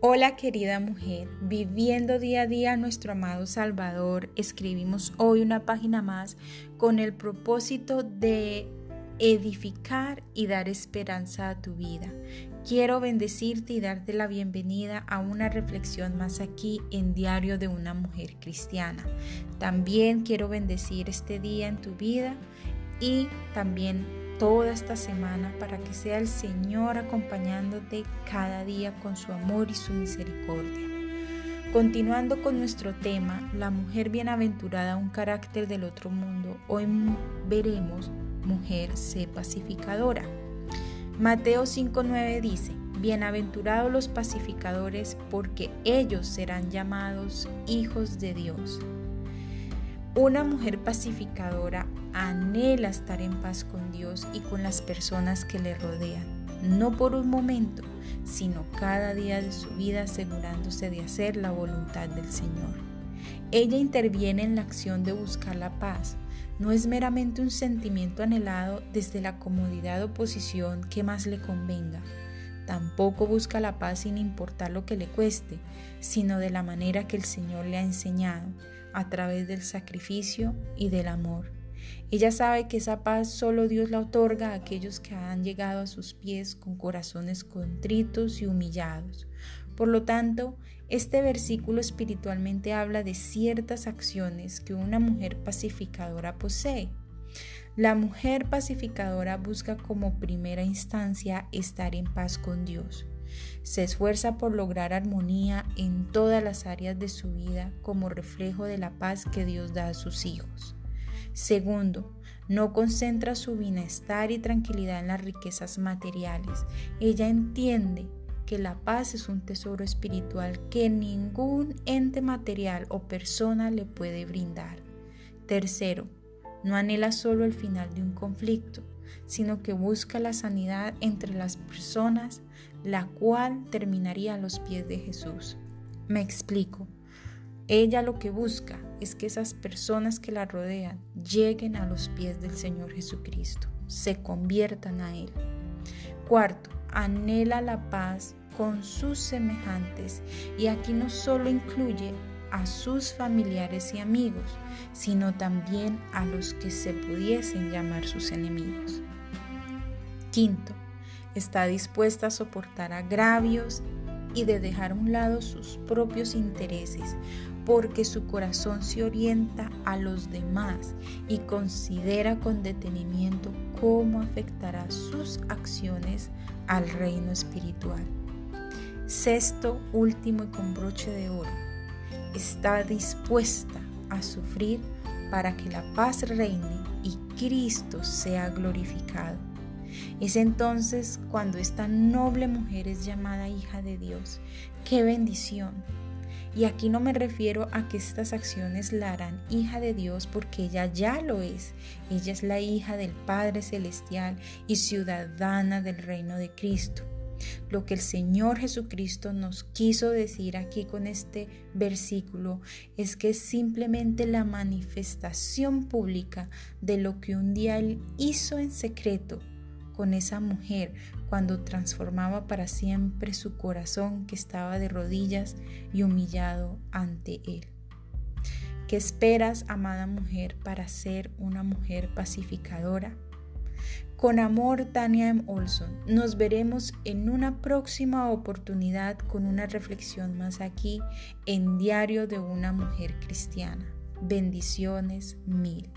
Hola querida mujer, viviendo día a día nuestro amado Salvador, escribimos hoy una página más con el propósito de edificar y dar esperanza a tu vida. Quiero bendecirte y darte la bienvenida a una reflexión más aquí en Diario de una Mujer Cristiana. También quiero bendecir este día en tu vida y también toda esta semana para que sea el Señor acompañándote cada día con su amor y su misericordia. Continuando con nuestro tema, la mujer bienaventurada, un carácter del otro mundo, hoy veremos mujer sé pacificadora. Mateo 5.9 dice, Bienaventurados los pacificadores, porque ellos serán llamados hijos de Dios. Una mujer pacificadora anhela estar en paz con Dios y con las personas que le rodean, no por un momento, sino cada día de su vida asegurándose de hacer la voluntad del Señor. Ella interviene en la acción de buscar la paz. No es meramente un sentimiento anhelado desde la comodidad o posición que más le convenga. Tampoco busca la paz sin importar lo que le cueste, sino de la manera que el Señor le ha enseñado a través del sacrificio y del amor. Ella sabe que esa paz solo Dios la otorga a aquellos que han llegado a sus pies con corazones contritos y humillados. Por lo tanto, este versículo espiritualmente habla de ciertas acciones que una mujer pacificadora posee. La mujer pacificadora busca como primera instancia estar en paz con Dios. Se esfuerza por lograr armonía en todas las áreas de su vida como reflejo de la paz que Dios da a sus hijos. Segundo, no concentra su bienestar y tranquilidad en las riquezas materiales. Ella entiende que la paz es un tesoro espiritual que ningún ente material o persona le puede brindar. Tercero, no anhela solo el final de un conflicto, sino que busca la sanidad entre las personas, la cual terminaría a los pies de Jesús. Me explico. Ella lo que busca es que esas personas que la rodean lleguen a los pies del Señor Jesucristo, se conviertan a Él. Cuarto, anhela la paz con sus semejantes y aquí no solo incluye a sus familiares y amigos, sino también a los que se pudiesen llamar sus enemigos. Quinto, está dispuesta a soportar agravios y de dejar a un lado sus propios intereses, porque su corazón se orienta a los demás y considera con detenimiento cómo afectará sus acciones al reino espiritual. Sexto, último y con broche de oro, está dispuesta a sufrir para que la paz reine y Cristo sea glorificado. Es entonces cuando esta noble mujer es llamada hija de Dios. ¡Qué bendición! Y aquí no me refiero a que estas acciones la harán hija de Dios porque ella ya lo es. Ella es la hija del Padre Celestial y ciudadana del reino de Cristo. Lo que el Señor Jesucristo nos quiso decir aquí con este versículo es que es simplemente la manifestación pública de lo que un día Él hizo en secreto con esa mujer cuando transformaba para siempre su corazón que estaba de rodillas y humillado ante Él. ¿Qué esperas, amada mujer, para ser una mujer pacificadora? Con amor, Tania M. Olson. Nos veremos en una próxima oportunidad con una reflexión más aquí en Diario de una Mujer Cristiana. Bendiciones mil.